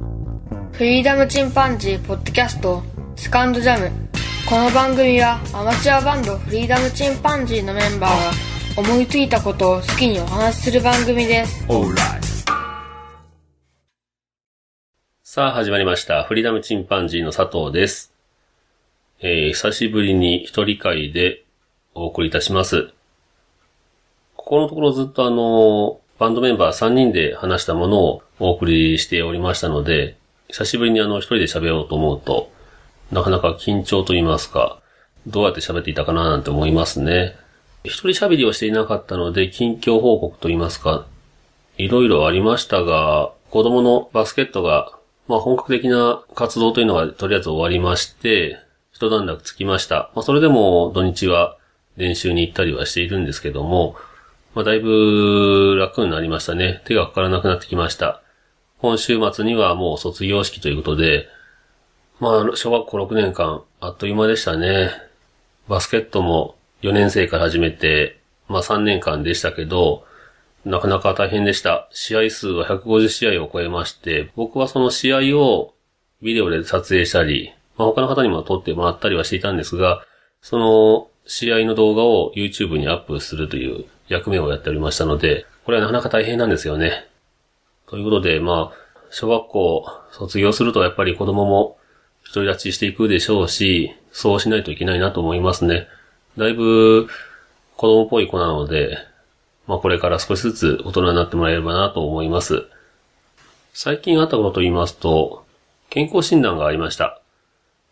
フリーダムチンパンジーポッドキャストセカンドジャムこの番組はアマチュアバンドフリーダムチンパンジーのメンバーが思いついたことを好きにお話しする番組ですさあ始まりました。フリーダムチンパンジーの佐藤です。えー、久しぶりに一人会でお送りいたします。ここのところずっとあの、バンドメンバー3人で話したものをお送りしておりましたので、久しぶりにあの一人で喋ろうと思うと、なかなか緊張と言いますか、どうやって喋っていたかななんて思いますね。一人喋りをしていなかったので、近況報告と言いますか、いろいろありましたが、子供のバスケットが、まあ本格的な活動というのがとりあえず終わりまして、一段落つきました。まあそれでも土日は練習に行ったりはしているんですけども、まあだいぶ楽になりましたね。手がかからなくなってきました。今週末にはもう卒業式ということで、まあ小学校6年間、あっという間でしたね。バスケットも4年生から始めて、まあ3年間でしたけど、なかなか大変でした。試合数は150試合を超えまして、僕はその試合をビデオで撮影したり、まあ、他の方にも撮ってもらったりはしていたんですが、その試合の動画を YouTube にアップするという役目をやっておりましたので、これはなかなか大変なんですよね。ということで、まあ、小学校卒業するとやっぱり子供も独り立ちしていくでしょうし、そうしないといけないなと思いますね。だいぶ子供っぽい子なので、まあこれから少しずつ大人になってもらえればなと思います。最近あったことと言いますと、健康診断がありました。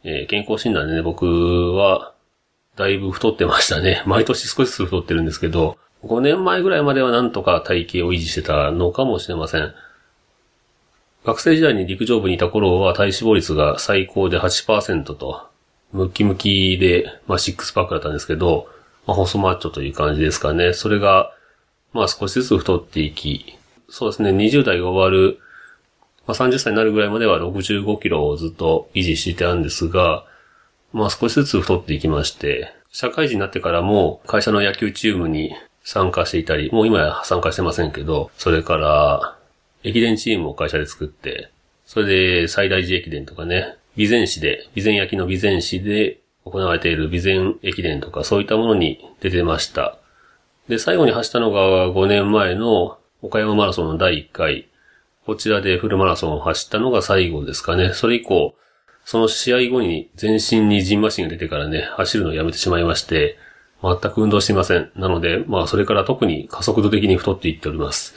えー健康診断でね、僕は、だいぶ太ってましたね。毎年少しずつ太ってるんですけど、5年前ぐらいまではなんとか体型を維持してたのかもしれません。学生時代に陸上部にいた頃は体脂肪率が最高で8%と、ムッキムキで、まあシックスパックだったんですけど、まあ細マッチョという感じですかね。それが、まあ少しずつ太っていき、そうですね、20代が終わる、まあ30歳になるぐらいまでは65キロをずっと維持してたんですが、まあ少しずつ太っていきまして、社会人になってからも会社の野球チームに参加していたり、もう今は参加してませんけど、それから、駅伝チームを会社で作って、それで最大寺駅伝とかね、備前市で、備前焼の備前市で行われている備前駅伝とかそういったものに出てました。で、最後に走ったのが5年前の岡山マラソンの第1回。こちらでフルマラソンを走ったのが最後ですかね。それ以降、その試合後に全身にジンマシンが出てからね、走るのをやめてしまいまして、全く運動していません。なので、まあそれから特に加速度的に太っていっております。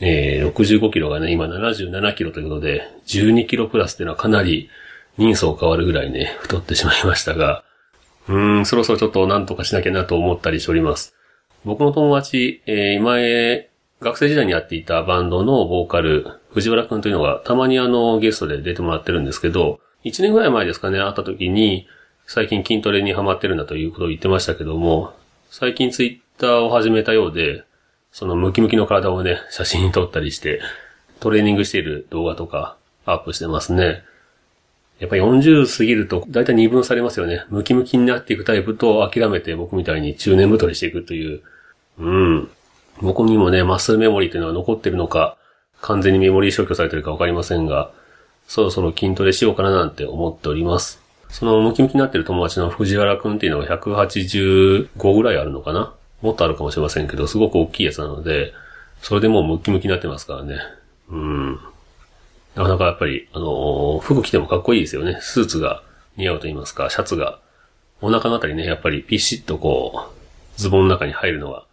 えー、65キロがね、今77キロということで、12キロプラスっていうのはかなり人相変わるぐらいね、太ってしまいましたが、うーん、そろそろちょっと何とかしなきゃなと思ったりしております。僕の友達、えー、前、学生時代にやっていたバンドのボーカル、藤原くんというのが、たまにあの、ゲストで出てもらってるんですけど、1年ぐらい前ですかね、会った時に、最近筋トレにハマってるんだということを言ってましたけども、最近ツイッターを始めたようで、そのムキムキの体をね、写真に撮ったりして、トレーニングしている動画とかアップしてますね。やっぱ40過ぎると、だいたい二分されますよね。ムキムキになっていくタイプと、諦めて僕みたいに中年太りしていくという。うん。僕にもね、マッスルメモリーというのは残ってるのか、完全にメモリー消去されてるかわかりませんが、そろそろ筋トレしようかななんて思っております。そのムキムキになってる友達の藤原くんっていうのが185ぐらいあるのかな？もっとあるかもしれませんけど、すごく大きいやつなので、それでもうムキムキになってますからね。うん。なかなかやっぱり、あのー服着てもかっこいいですよね。スーツが似合うと言いますか、シャツが。お腹のあたりね、やっぱりピシッとこう、ズボンの中に入るのは、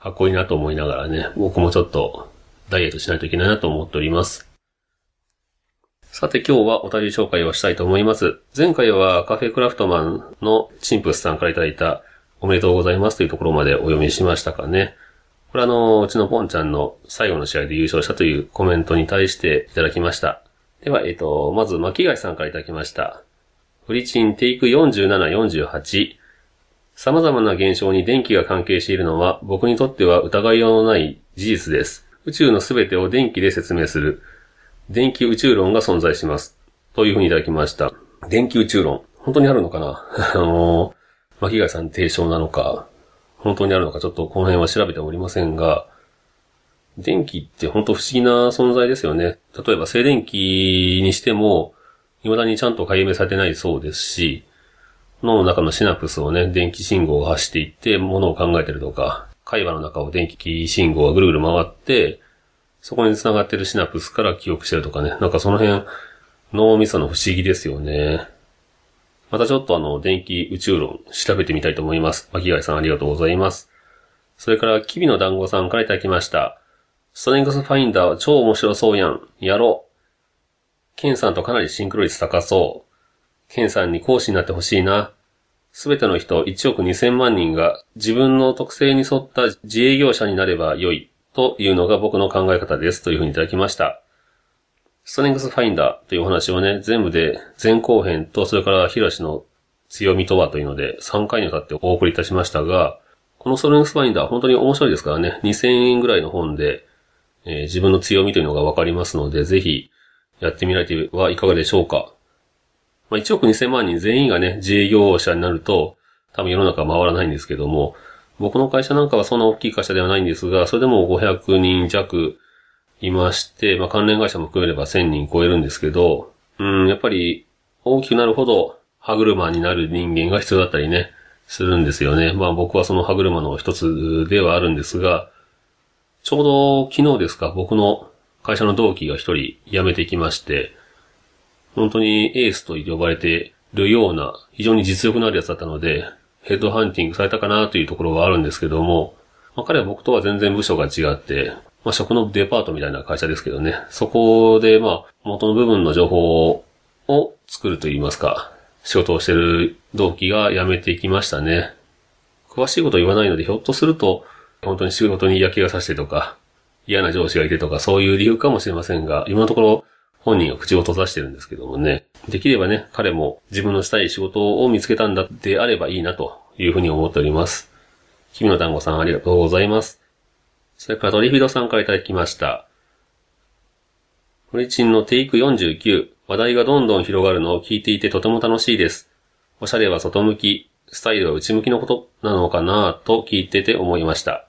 かっこいいなと思いながらね、僕もちょっと、ダイエットしないといけないなと思っております。さて今日はお便り紹介をしたいと思います。前回はカフェクラフトマンのチンプスさんからいただいたおめでとうございますというところまでお読みしましたかね。これあの、うちのポンちゃんの最後の試合で優勝したというコメントに対していただきました。では、えっ、と、まず巻貝さんからいただきました。フリチンテイク47、48。様々な現象に電気が関係しているのは僕にとっては疑いようのない事実です。宇宙のすべてを電気で説明する。電気宇宙論が存在します。というふうにいただきました。電気宇宙論。本当にあるのかな？あの、巻貝さん提唱なのか、本当にあるのかちょっとこの辺は調べておりませんが、電気って本当不思議な存在ですよね。例えば静電気にしても、未だにちゃんと解明されてないそうですし、脳の中のシナプスをね、電気信号が走っていって、ものを考えてるとか、海馬の中を電気信号がぐるぐる回って、そこに繋がってるシナプスから記憶してるとかね。なんかその辺、脳みその不思議ですよね。またちょっとあの、電気宇宙論調べてみたいと思います。巻貝さんありがとうございます。それから、キビの団子さんからいただきました。ストレングスファインダーは超面白そうやん。やろう。ケンさんとかなりシンクロ率高そう。ケンさんに講師になってほしいな。すべての人1億2000万人が自分の特性に沿った自営業者になれば良いというのが僕の考え方ですというふうにいただきました。ストレングスファインダーというお話をね、全部で前後編とそれからヒロシの強みとはというので3回にわたってお送りいたしましたが、このストレングスファインダー本当に面白いですからね、2000円ぐらいの本で、えー、自分の強みというのがわかりますので、ぜひやってみられてはいかがでしょうか。まあ、1億2000万人全員がね、自営業者になると、多分世の中回らないんですけども、僕の会社なんかはそんな大きい会社ではないんですが、それでも500人弱いまして、まあ、関連会社も含めれば1000人超えるんですけど、うん、やっぱり大きくなるほど歯車になる人間が必要だったりね、するんですよね。まあ僕はその歯車の一つではあるんですが、ちょうど昨日ですか、僕の会社の同期が一人辞めてきまして、本当にエースと呼ばれてるような、非常に実力のあるやつだったので、ヘッドハンティングされたかなというところはあるんですけども、まあ、彼は僕とは全然部署が違って、まあ、食のデパートみたいな会社ですけどね、そこで、まあ、元の部分の情報を作ると言いますか、仕事をしてる同期が辞めていきましたね。詳しいこと言わないので、ひょっとすると、本当に仕事に嫌気がさしてとか、嫌な上司がいてとか、そういう理由かもしれませんが、今のところ、本人が口を閉ざしてるんですけどもね。できればね、彼も自分のしたい仕事を見つけたんだってあればいいなというふうに思っております。君の団子さんありがとうございます。それからトリフィドさんからいただきました。フリチンのテイク49、話題がどんどん広がるのを聞いていてとても楽しいです。おしゃれは外向き、スタイルは内向きのことなのかなぁと聞いてて思いました。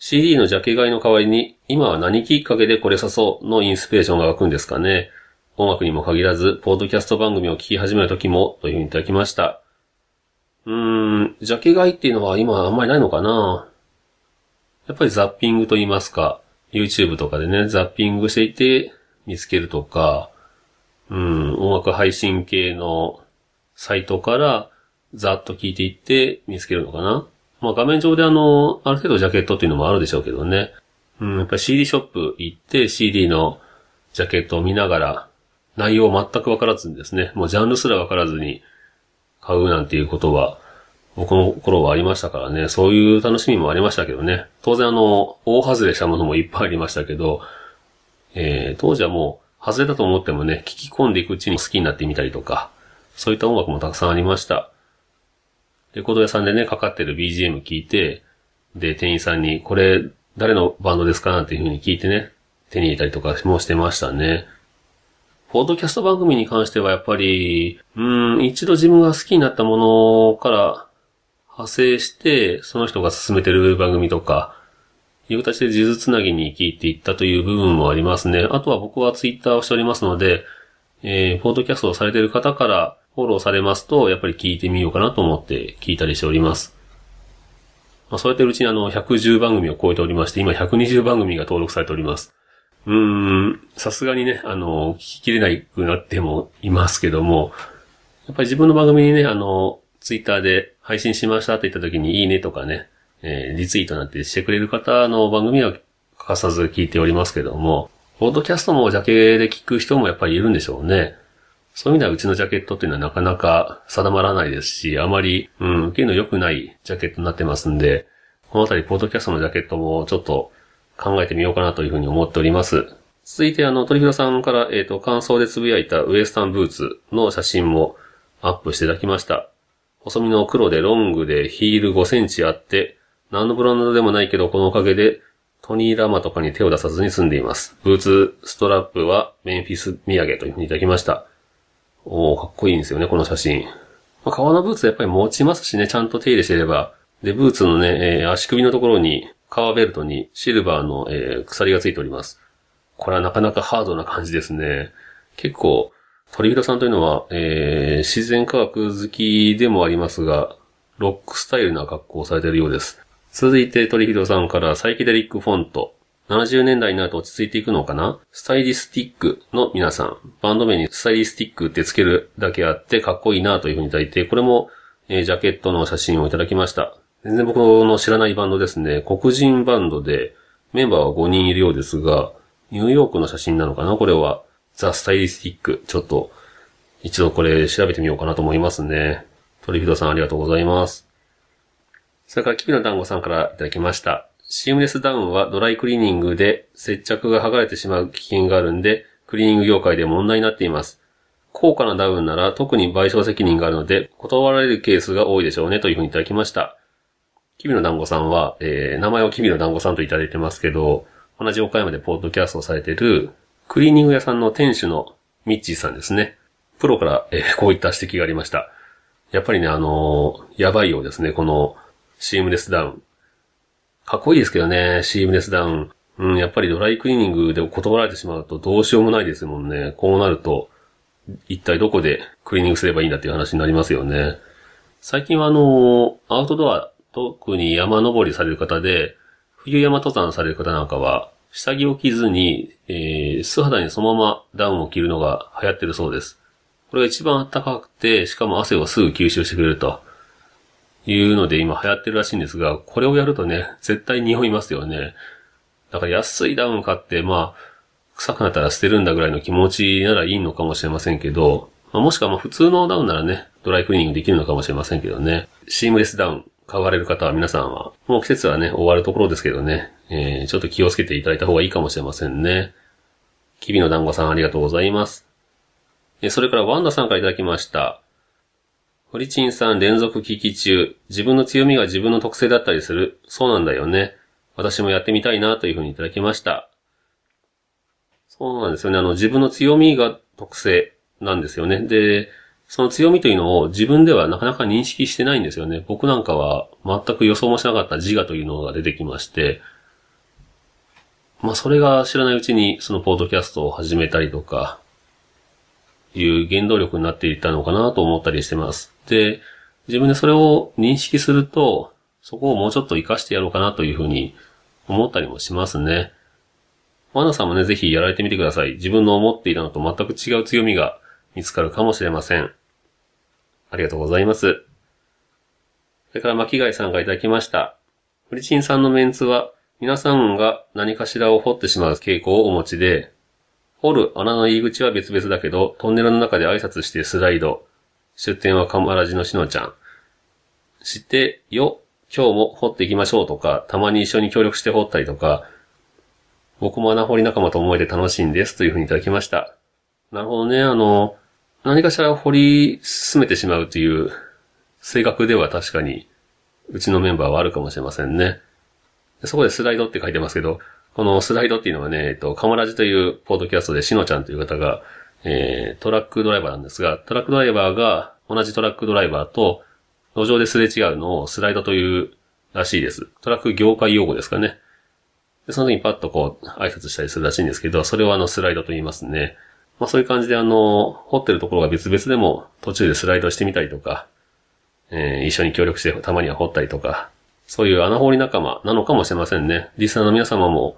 CD のジャケ買いの代わりに、今は何きっかけでこれさそうのインスピレーションが湧くんですかね。音楽にも限らず、ポッドキャスト番組を聞き始める時も、というふうにいただきました。うーん、ジャケ買いっていうのは今あんまりないのかなやっぱりザッピングと言いますか、YouTube とかでね、ザッピングしていて見つけるとか、うん、音楽配信系のサイトからざっと聞いていって見つけるのかなまあ画面上であの、ある程度ジャケットっていうのもあるでしょうけどね。うん、やっぱり CD ショップ行って CD のジャケットを見ながら、内容全くわからずにですね、もうジャンルすらわからずに買うなんていうことは、僕の頃はありましたからね、そういう楽しみもありましたけどね。当然あの、大外れしたものもいっぱいありましたけど、えー、当時はもう、外れたと思ってもね、聞き込んでいくうちに好きになってみたりとか、そういった音楽もたくさんありました。レコード屋さんでね、かかってる BGM 聞いて、で、店員さんに、これ、誰のバンドですかなんていう風に聞いてね、手に入れたりとかもしてましたね。ポッドキャスト番組に関してはやっぱり、うん、一度自分が好きになったものから派生して、その人が進めてる番組とか、いう形で地図つなぎに聞いていったという部分もありますね。あとは僕はツイッターをしておりますので、えー、ポッドキャストをされている方からフォローされますと、やっぱり聞いてみようかなと思って聞いたりしております。まあ、そうやってるうちにあの、110番組を超えておりまして、今120番組が登録されております。うーん、さすがにね、あの、聞ききれなくなってもいますけども、やっぱり自分の番組にね、あの、ツイッターで配信しましたって言った時にいいねとかね、えー、リツイートなんてしてくれる方の番組は欠かさず聞いておりますけども、ポッドキャストもジャケで聞く人もやっぱりいるんでしょうね。そういう意味ではうちのジャケットっていうのはなかなか定まらないですし、あまり、うん、受けの良くないジャケットになってますんで、このあたり、ポッドキャストのジャケットもちょっと考えてみようかなというふうに思っております。続いて、あの、鳥広さんから、えっ、ー、と、感想でつぶやいたウエスタンブーツの写真もアップしていただきました。細身の黒でロングでヒール5センチあって、何のブランドでもないけど、このおかげでトニーラマとかに手を出さずに済んでいます。ブーツストラップはメンフィス土産というふうにいただきました。おー、かっこいいんですよね、この写真ま。革のブーツはやっぱり持ちますしね、ちゃんと手入れしてれば。で、ブーツのね、えー、足首のところに革ベルトにシルバーの、えー鎖がついております。これはなかなかハードな感じですね。結構、鳥広さんというのは、えー自然科学好きでもありますが、ロックスタイルな格好をされているようです。続いて鳥広さんからサイケデリックフォント。70年代になると落ち着いていくのかな？スタイリスティックの皆さん。バンド名にスタイリスティックってつけるだけあってかっこいいなというふうにいただいて、これも、えージャケットの写真をいただきました。全然僕の知らないバンドですね。黒人バンドで、メンバーは5人いるようですが、ニューヨークの写真なのかな？これは。ザ・スタイリスティック。ちょっと、一度これ調べてみようかなと思いますね。鳥人さんありがとうございます。それから、キビの団子さんからいただきました。シームレスダウンはドライクリーニングで接着が剥がれてしまう危険があるんで、クリーニング業界で問題になっています。高価なダウンなら特に賠償責任があるので、断られるケースが多いでしょうねというふうにいただきました。キビの団子さんは、えー、名前をキビの団子さんといただいてますけど、同じ岡山でポッドキャストをされている、クリーニング屋さんの店主のミッチーさんですね。プロから、えーこういった指摘がありました。やっぱりね、あのーやばいようですね、このシームレスダウン。かっこいいですけどね、シームレスダウン。うん、やっぱりドライクリーニングで断られてしまうとどうしようもないですもんね。こうなると、一体どこでクリーニングすればいいんだっていう話になりますよね。最近はあの、アウトドア、特に山登りされる方で、冬山登山される方なんかは、下着を着ずに、えー、素肌にそのままダウンを着るのが流行ってるそうです。これが一番暖かくて、しかも汗をすぐ吸収してくれると。いうので今流行ってるらしいんですが、これをやるとね、絶対匂いますよね。だから安いダウン買って、まあ、臭くなったら捨てるんだぐらいの気持ちならいいのかもしれませんけど、まあ、もしくはまあ普通のダウンならね、ドライクリーニングできるのかもしれませんけどね。シームレスダウン買われる方は皆さんは、もう季節はね、終わるところですけどね、えー、ちょっと気をつけていただいた方がいいかもしれませんね。きびの団子さんありがとうございます。えそれからワンダさんからいただきました。フリチンさん連続聞き中。自分の強みが自分の特性だったりする。そうなんだよね。私もやってみたいなというふうにいただきました。そうなんですよね。あの、自分の強みが特性なんですよね。で、その強みというのを自分ではなかなか認識してないんですよね。僕なんかは全く予想もしなかった自我というのが出てきまして、まあそれが知らないうちにそのポードキャストを始めたりとか、いう原動力になっていったのかなと思ったりしてます。で、自分でそれを認識すると、そこをもうちょっと活かしてやろうかなというふうに思ったりもしますね。ワナさんもね、ぜひやられてみてください。自分の思っていたのと全く違う強みが見つかるかもしれません。ありがとうございます。それから巻貝さんがいただきました。フリチンさんのメンツは、皆さんが何かしらを掘ってしまう傾向をお持ちで、掘る穴の入り口は別々だけど、トンネルの中で挨拶してスライド。出店はカマラジのしのちゃん。知ってよ、今日も掘っていきましょうとか、たまに一緒に協力して掘ったりとか、僕も穴掘り仲間と思えて楽しいんですというふうにいただきました。なるほどね、あの、何かしら掘り進めてしまうという性格では確かに、うちのメンバーはあるかもしれませんね。そこでスライドって書いてますけど、このスライドっていうのはね、えっと、カマラジというポードキャストでしのちゃんという方が、えー、トラックドライバーなんですが、トラックドライバーが同じトラックドライバーと路上ですれ違うのをスライドというらしいです。トラック業界用語ですかね。で、その時にパッとこう挨拶したりするらしいんですけど、それをあのスライドと言いますね。まあそういう感じであの、掘ってるところが別々でも途中でスライドしてみたりとか、えー一緒に協力してたまには掘ったりとか、そういう穴掘り仲間なのかもしれませんね。リスナーの皆様も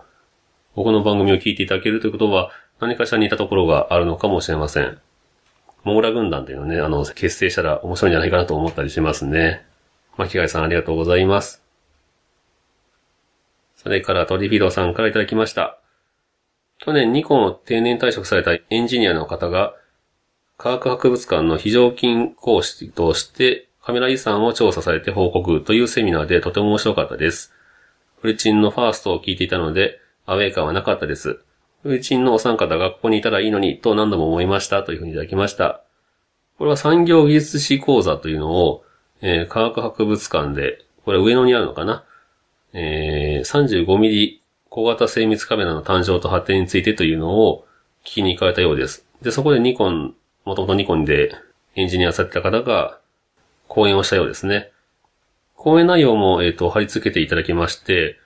僕の番組を聞いていただけるということは何かしら似たところがあるのかもしれません。モーラ軍団というのね、あの、結成したら面白いんじゃないかなと思ったりしますね。巻貝さんありがとうございます。それからトリフィドさんからいただきました。去年ニコンを定年退職されたエンジニアの方が、科学博物館の非常勤講師としてカメラ遺産を調査されて報告というセミナーでとても面白かったです。フルチンのファーストを聞いていたので、アウェイ感はなかったです。フルチンのお三方がここにいたらいいのにと何度も思いましたというふうにいただきました。これは産業技術士講座というのを、えー科学博物館で、これ上野にあるのかな？えー、35ミリ小型精密カメラの誕生と発展についてというのを聞きに行かれたようです。で、そこでニコン、もともとニコンでエンジニアされてた方が講演をしたようですね。講演内容も、えっ、と、貼り付けていただきまして、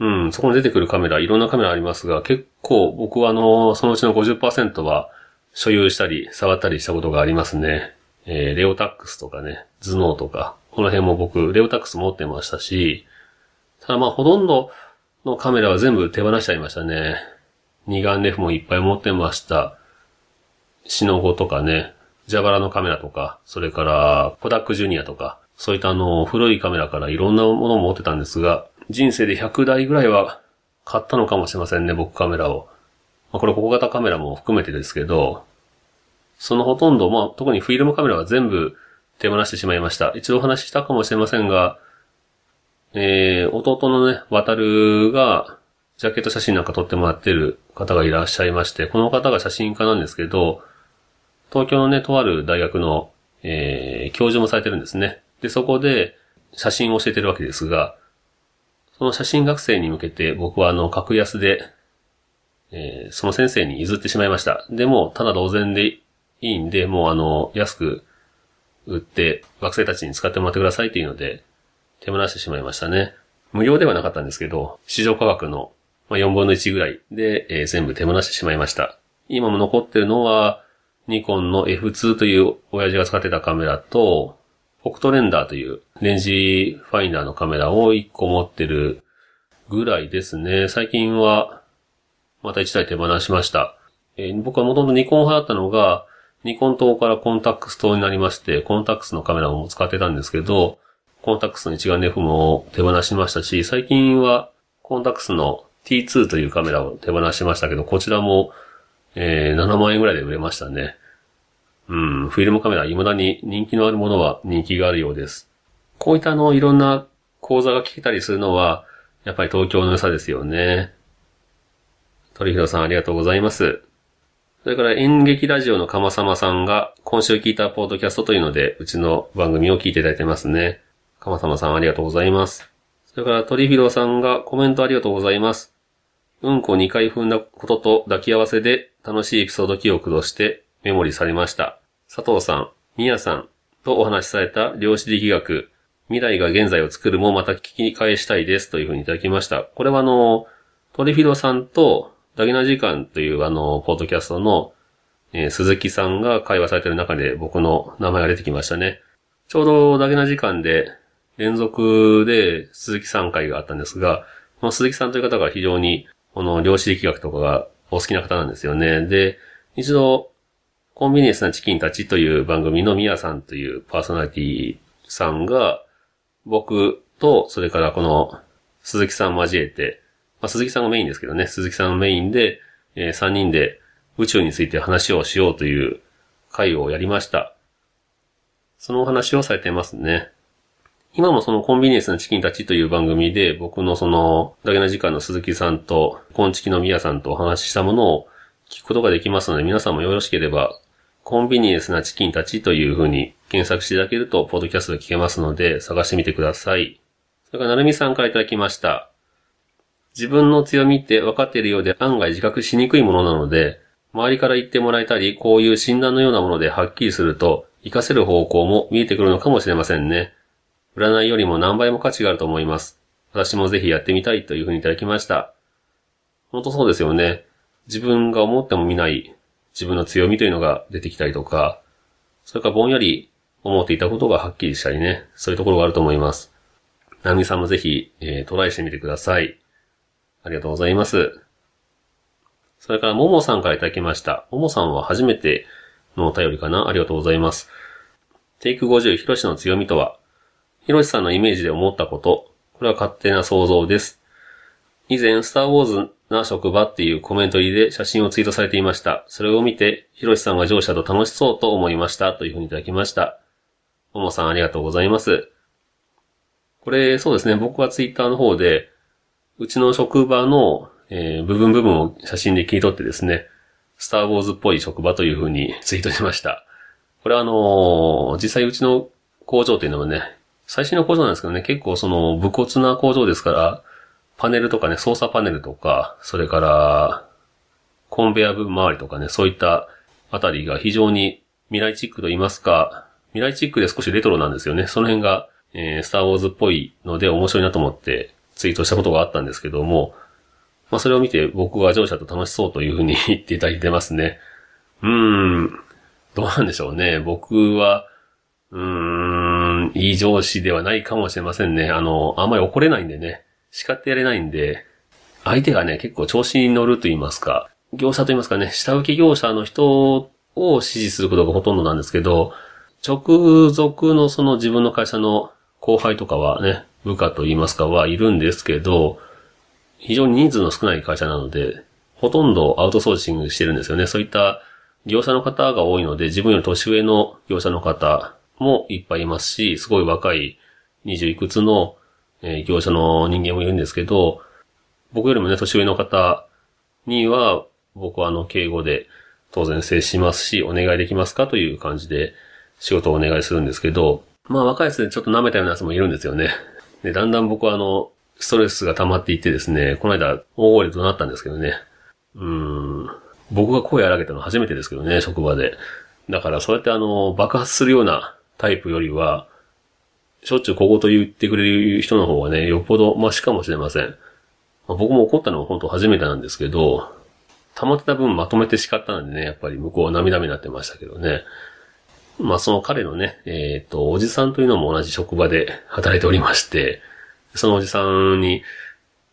うん、そこに出てくるカメラ、いろんなカメラありますが、結構僕はあの、そのうちの50%は所有したり、触ったりしたことがありますね。えー、レオタックスとかね、ズノーとか、この辺も僕、レオタックス持ってましたし、ただまあほとんどのカメラは全部手放しちゃいましたね。二眼レフもいっぱい持ってました。シノゴとかね、ジャバラのカメラとか、それからコダックジュニアとか、そういったあの、古いカメラからいろんなものを持ってたんですが、人生で100台ぐらいは買ったのかもしれませんね、僕カメラを。まあ、これ小型カメラも含めてですけど、そのほとんど、まあ、特にフィルムカメラは全部手放してしまいました。一度お話ししたかもしれませんが、えー、弟のね、渡るが、ジャケット写真なんか撮ってもらってる方がいらっしゃいまして、この方が写真家なんですけど、東京のね、とある大学の、えー、教授もされてるんですね。で、そこで写真を教えてるわけですが、その写真学生に向けて僕はあの、格安で、えー、その先生に譲ってしまいました。でも、ただ同然でいいんで、もうあの、安く売って学生たちに使ってもらってくださいっていうので、手放してしまいましたね。無料ではなかったんですけど、市場価格の4分の1ぐらいで、えー、全部手放してしまいました。今も残ってるのは、ニコンの F2 という親父が使ってたカメラと、フォクトレンダーというレンジファインダーのカメラを1個持ってるぐらいですね。最近は、また1台手放しました。えー、僕はもともとニコン派だったのが、ニコン党からコンタックス党になりまして、コンタックスのカメラも使ってたんですけど、コンタックスの一眼レフも手放しましたし、最近はコンタックスの T2 というカメラを手放しましたけど、こちらも、えー、7万円ぐらいで売れましたね。うん、フィルムカメラ、未だに人気のあるものは人気があるようです。こういったあの、いろんな講座が聞けたりするのは、やっぱり東京の良さですよね。鳥広さんありがとうございます。それから演劇ラジオのかまさんが今週聞いたポードキャストというので、うちの番組を聞いていただいてますね。かまさまさんありがとうございます。それから鳥広さんがコメントありがとうございます。うんこ2回踏んだことと抱き合わせで楽しいエピソード記憶としてメモリされました。佐藤さん、みやさんとお話しされた量子力学、未来が現在を作るもまた聞き返したいですというふうにいただきました。これはあの、トリフィドさんとダゲナ時間というあの、ポッドキャストの、えー、鈴木さんが会話されている中で僕の名前が出てきましたね。ちょうどダゲナ時間で連続で鈴木さん会があったんですが、この鈴木さんという方が非常にこの量子力学とかがお好きな方なんですよね。で、一度コンビニエンスなチキンたちという番組のミヤさんというパーソナリティさんが、僕と、それからこの鈴木さん交えて、まあ、鈴木さんがメインですけどね、鈴木さんがメインで、えー、3人で宇宙について話をしようという会をやりました。そのお話をされてますね。今もそのコンビニエンスなチキンたちという番組で僕のその、だけな時間の鈴木さんと、コンチキのミヤさんとお話ししたものを聞くことができますので、皆さんもよろしければコンビニエンスなチキンたちという風に検索していただけると、ポッドキャストで聞けますので、探してみてください。それから、なるみさんからいただきました。自分の強みって分かっているようで案外自覚しにくいものなので、周りから言ってもらえたり、こういう診断のようなものではっきりすると、活かせる方向も見えてくるのかもしれませんね。占いよりも何倍も価値があると思います。私もぜひやってみたいというふうにいただきました。本当そうですよね。自分が思っても見ない自分の強みというのが出てきたりとか、それからぼんやり思っていたことがはっきりしたりね、そういうところがあると思います。ナミさんもぜひ、えー、トライしてみてください。ありがとうございます。それから、ももさんからいただきました。ももさんは初めてのお便りかなありがとうございます。テイク50、ヒロシの強みとは、ヒロシさんのイメージで思ったこと、これは勝手な想像です。以前、スターウォーズな職場っていうコメント入りで写真をツイートされていました。それを見て、ヒロシさんが上司だと楽しそうと思いましたというふうにいただきました。ももさんありがとうございます。これ、そうですね、僕はツイッターの方で、うちの職場の、えー、部分部分を写真で切り取ってですね、スターウォーズっぽい職場というふうにツイートしました。これはあのー、実際うちの工場というのはね、最新の工場なんですけどね、結構その、武骨な工場ですから、パネルとかね、操作パネルとか、それから、コンベア部周りとかね、そういったあたりが非常に未来チックと言いますか、未来チックで少しレトロなんですよね。その辺が、えー、スターウォーズっぽいので面白いなと思ってツイートしたことがあったんですけども、まあそれを見て僕が上司だと楽しそうというふうに 言っていただいてますね。うーん、どうなんでしょうね。僕は、うーん、いい上司ではないかもしれませんね。あの、あんまり怒れないんでね、叱ってやれないんで、相手がね、結構調子に乗ると言いますか、業者と言いますかね、下請け業者の人を指示することがほとんどなんですけど、直属のその自分の会社の後輩とかはね、部下と言いますかはいるんですけど、非常に人数の少ない会社なので、ほとんどアウトソーシングしてるんですよね。そういった業者の方が多いので、自分より年上の業者の方もいっぱいいますし、すごい若い20いくつの、えー、業者の人間もいるんですけど、僕よりもね、年上の方には、僕はあの、敬語で当然接しますし、お願いできますかという感じで仕事をお願いするんですけど、まあ若いやつでちょっと舐めたようなやつもいるんですよね。で、だんだん僕はあの、ストレスが溜まっていってですね、この間大声で怒鳴ったんですけどね。うん。僕が声荒げたの初めてですけどね、職場で。だからそうやってあの、爆発するようなタイプよりは、しょっちゅう小言言ってくれる人の方がね、よっぽどマシかもしれません。まあ、僕も怒ったのは本当初めてなんですけど、溜まってた分まとめて叱ったんでね、やっぱり向こうは涙目になってましたけどね。まあその彼のね、えっ、ー、と、おじさんというのも同じ職場で 働いておりまして、そのおじさんに、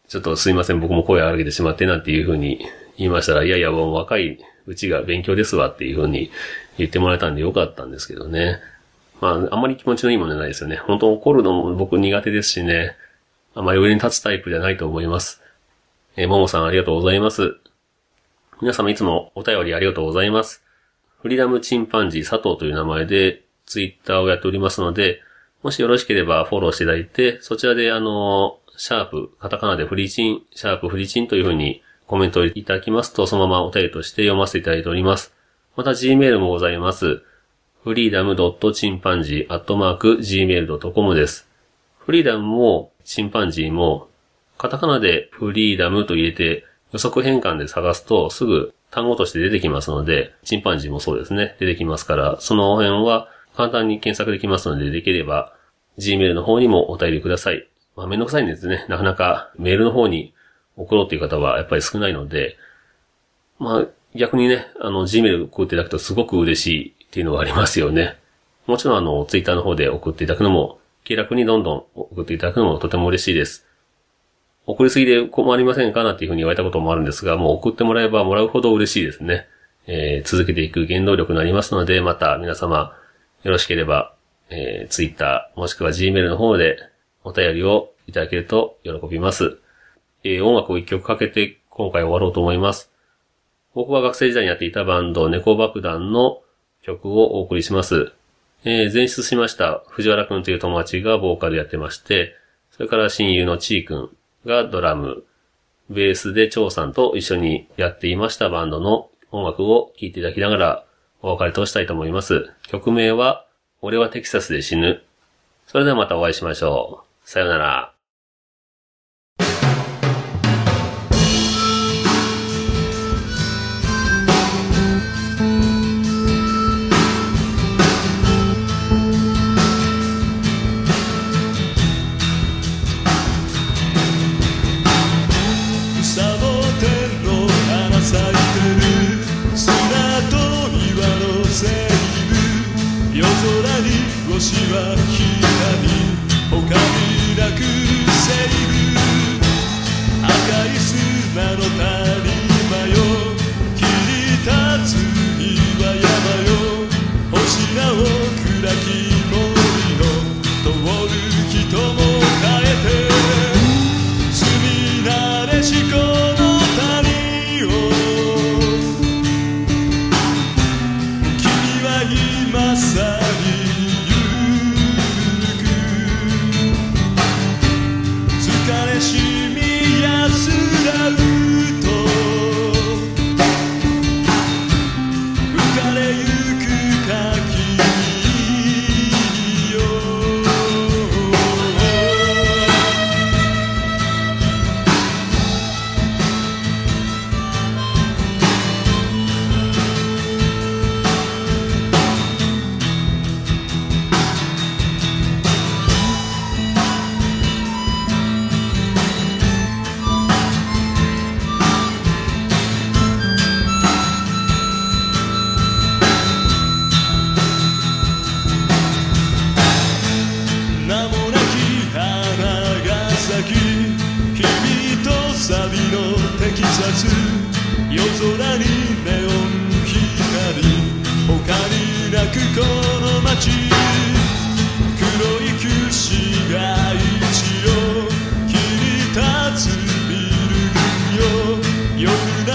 ちょっとすいません、僕も声を上げてしまってなんていうふうに言いましたら、いやいや、もう若いうちが勉強ですわっていうふうに言ってもらえたんでよかったんですけどね。まあ、あんまり気持ちのいいものじゃないですよね。本当怒るのも僕苦手ですしね。あまり上に立つタイプじゃないと思います。えー、ももさんありがとうございます。皆様いつもお便りありがとうございます。フリーダムチンパンジー佐藤という名前でツイッターをやっておりますので、もしよろしければフォローしていただいて、そちらであの、シャープ、カタカナでフリチン、シャープフリチンというふうにコメントをいただきますと、そのままお便りとして読ませていただいております。また Gmail もございます。freedom.chimpanzee.gmail.com です。フリーダムもチンパンジーも、カタカナでフリーダムと入れて予測変換で探すとすぐ単語として出てきますので、チンパンジーもそうですね、出てきますから、その辺は簡単に検索できますので、できれば Gmail の方にもお便りください。まあめんどくさいんですね。なかなかメールの方に送ろうという方はやっぱり少ないので、まあ逆にね、あの Gmail 送っていただくとすごく嬉しいっていうのがありますよね。もちろんあの Twitter の方で送っていただくのも気楽にどんどん送っていただくのもとても嬉しいです。送りすぎで困りませんかなっていうふうに言われたこともあるんですが、もう送ってもらえばもらうほど嬉しいですね。えー、続けていく原動力になりますので、また皆様よろしければ、えー、Twitter もしくは Gmail の方でお便りをいただけると喜びます。えー、音楽を一曲かけて今回終わろうと思います。僕は学生時代にやっていたバンド、猫爆弾の曲をお送りします。えー、前出しました藤原くんという友達がボーカルやってまして、それから親友のちーくんがドラム、ベースで蝶さんと一緒にやっていましたバンドの音楽を聴いていただきながらお別れとしたいと思います。曲名は、俺はテキサスで死ぬ。それではまたお会いしましょう。さよなら。し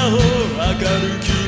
を明るき